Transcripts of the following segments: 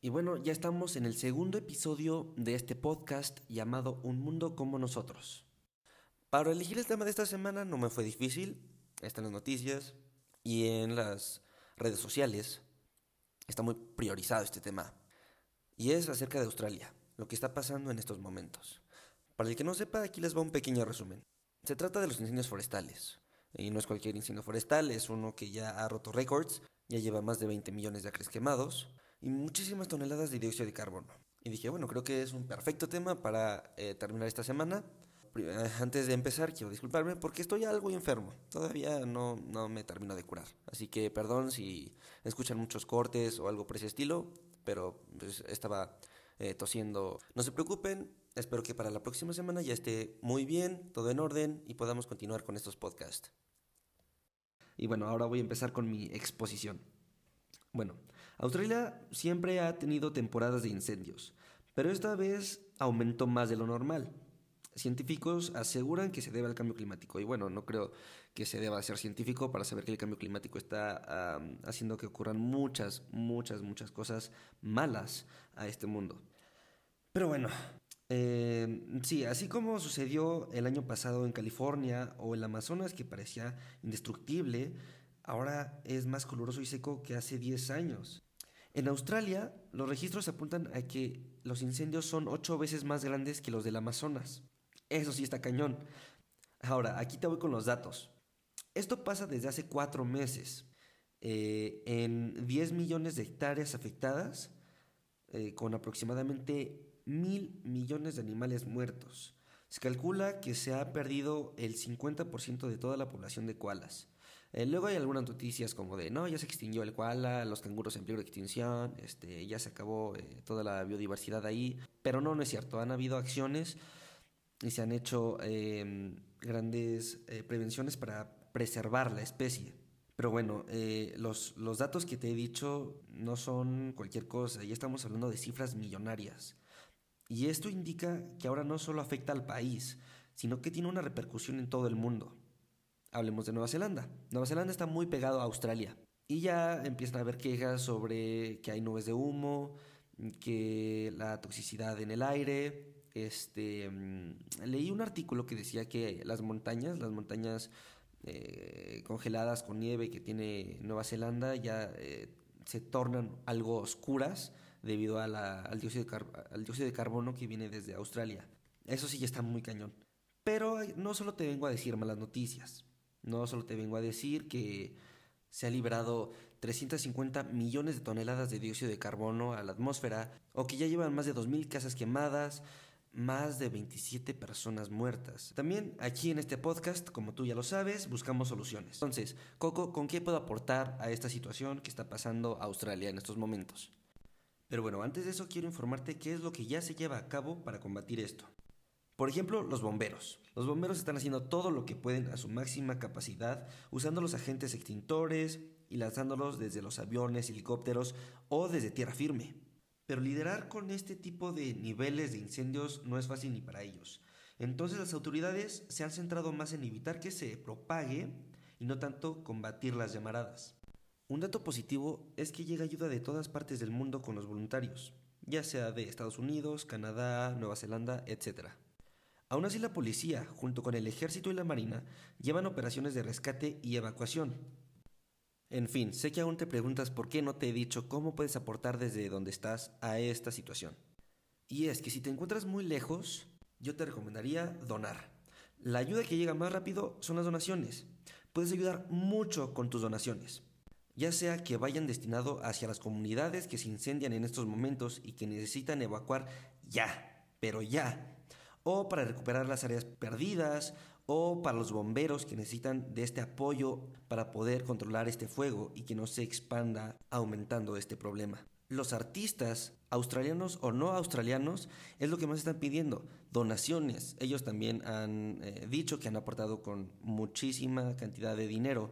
Y bueno, ya estamos en el segundo episodio de este podcast llamado Un Mundo como Nosotros. Para elegir el tema de esta semana no me fue difícil. Está en las noticias y en las redes sociales. Está muy priorizado este tema. Y es acerca de Australia, lo que está pasando en estos momentos. Para el que no sepa, aquí les va un pequeño resumen. Se trata de los incendios forestales. Y no es cualquier incendio forestal, es uno que ya ha roto récords, ya lleva más de 20 millones de acres quemados y muchísimas toneladas de dióxido de carbono. Y dije, bueno, creo que es un perfecto tema para eh, terminar esta semana. Eh, antes de empezar, quiero disculparme porque estoy algo enfermo. Todavía no, no me termino de curar. Así que perdón si escuchan muchos cortes o algo por ese estilo, pero pues, estaba eh, tosiendo. No se preocupen, espero que para la próxima semana ya esté muy bien, todo en orden y podamos continuar con estos podcasts. Y bueno, ahora voy a empezar con mi exposición. Bueno, Australia siempre ha tenido temporadas de incendios, pero esta vez aumentó más de lo normal. Científicos aseguran que se debe al cambio climático y bueno, no creo que se deba ser científico para saber que el cambio climático está haciendo que ocurran muchas, muchas, muchas cosas malas a este mundo. Pero bueno, eh, sí, así como sucedió el año pasado en California o el Amazonas que parecía indestructible, ahora es más coloroso y seco que hace 10 años. En Australia, los registros apuntan a que los incendios son ocho veces más grandes que los del Amazonas. Eso sí está cañón. Ahora, aquí te voy con los datos. Esto pasa desde hace cuatro meses. Eh, en 10 millones de hectáreas afectadas, eh, con aproximadamente mil millones de animales muertos. Se calcula que se ha perdido el 50% de toda la población de koalas. Eh, luego hay algunas noticias como de, no, ya se extinguió el koala, los canguros en peligro de extinción, este, ya se acabó eh, toda la biodiversidad ahí, pero no, no es cierto, han habido acciones y se han hecho em, grandes eh, prevenciones para preservar la especie. Pero bueno, los, los datos que te he dicho no son cualquier cosa, ya estamos hablando de cifras millonarias. Y esto indica que ahora no solo afecta al país, sino que tiene una repercusión en todo el mundo. Hablemos de Nueva Zelanda. Nueva Zelanda está muy pegado a Australia. Y ya empiezan a haber quejas sobre que hay nubes de humo, que la toxicidad en el aire. Este, mm, leí un artículo que decía que las montañas, las montañas eh, congeladas con nieve que tiene Nueva Zelanda ya eh, se tornan algo oscuras debido al, dióxido de al dióxido de carbono que viene desde Australia. Eso sí ya está muy cañón. Pero no solo te vengo a decir malas noticias. No solo te vengo a decir que se ha liberado 350 millones de toneladas de dióxido de carbono a la atmósfera, o que ya llevan más de 2.000 casas quemadas, más de 27 personas muertas. También aquí en este podcast, como tú ya lo sabes, buscamos soluciones. Entonces, Coco, ¿con qué puedo aportar a esta situación que está pasando Australia en estos momentos? Pero bueno, antes de eso quiero informarte qué es lo que ya se lleva a cabo para combatir esto. Por ejemplo, los bomberos. Los bomberos están haciendo todo lo que pueden a su máxima capacidad, usando los agentes extintores y lanzándolos desde los aviones, helicópteros o desde tierra firme. Pero liderar con este tipo de niveles de incendios no es fácil ni para ellos. Entonces las autoridades se han centrado más en evitar que se propague y no tanto combatir las llamaradas. Un dato positivo es que llega ayuda de todas partes del mundo con los voluntarios, ya sea de Estados Unidos, Canadá, Nueva Zelanda, etc. Aún así la policía, junto con el ejército y la marina, llevan operaciones de rescate y evacuación. En fin, sé que aún te preguntas por qué no te he dicho cómo puedes aportar desde donde estás a esta situación. Y es que si te encuentras muy lejos, yo te recomendaría donar. La ayuda que llega más rápido son las donaciones. Puedes ayudar mucho con tus donaciones, ya sea que vayan destinado hacia las comunidades que se incendian en estos momentos y que necesitan evacuar ya, pero ya, o para recuperar las áreas perdidas, o para los bomberos que necesitan de este apoyo para poder controlar este fuego y que no se expanda aumentando este problema. Los artistas, australianos o no australianos, es lo que más están pidiendo, donaciones. Ellos también han eh, dicho que han aportado con muchísima cantidad de dinero,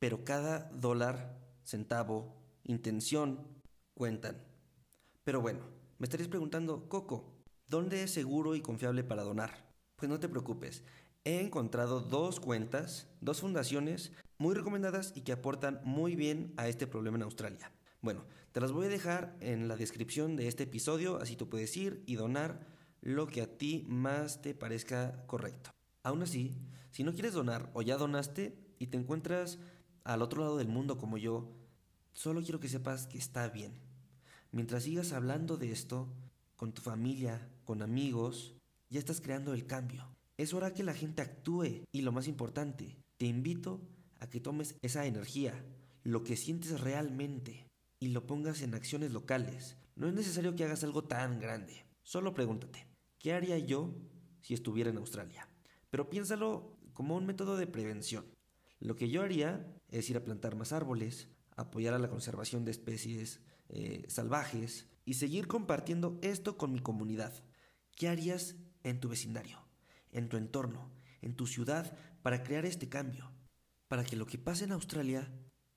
pero cada dólar, centavo, intención cuentan. Pero bueno, me estaréis preguntando, Coco, ¿dónde es seguro y confiable para donar? Pues no te preocupes, he encontrado dos cuentas, dos fundaciones muy recomendadas y que aportan muy bien a este problema en Australia. Bueno, te las voy a dejar en la descripción de este episodio, así tú puedes ir y donar lo que a ti más te parezca correcto. Aún así, si no quieres donar o ya donaste y te encuentras al otro lado del mundo como yo, solo quiero que sepas que está bien. Mientras sigas hablando de esto con tu familia, con amigos, ya estás creando el cambio. Es hora que la gente actúe y lo más importante, te invito a que tomes esa energía, lo que sientes realmente, y lo pongas en acciones locales. No es necesario que hagas algo tan grande. Solo pregúntate, ¿qué haría yo si estuviera en Australia? Pero piénsalo como un método de prevención. Lo que yo haría es ir a plantar más árboles, apoyar a la conservación de especies eh, salvajes y seguir compartiendo esto con mi comunidad. ¿Qué harías en tu vecindario? en tu entorno, en tu ciudad, para crear este cambio, para que lo que pase en Australia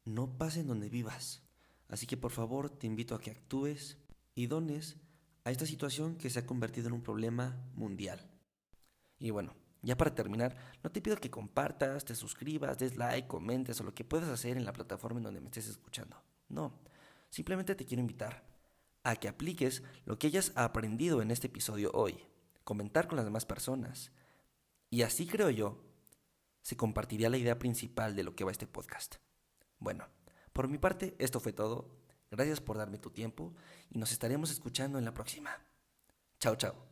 no pase en donde vivas. Así que por favor te invito a que actúes y dones a esta situación que se ha convertido en un problema mundial. Y bueno, ya para terminar, no te pido que compartas, te suscribas, des like, comentes o lo que puedas hacer en la plataforma en donde me estés escuchando. No, simplemente te quiero invitar a que apliques lo que hayas aprendido en este episodio hoy, comentar con las demás personas. Y así creo yo, se compartiría la idea principal de lo que va este podcast. Bueno, por mi parte, esto fue todo. Gracias por darme tu tiempo y nos estaremos escuchando en la próxima. Chao, chao.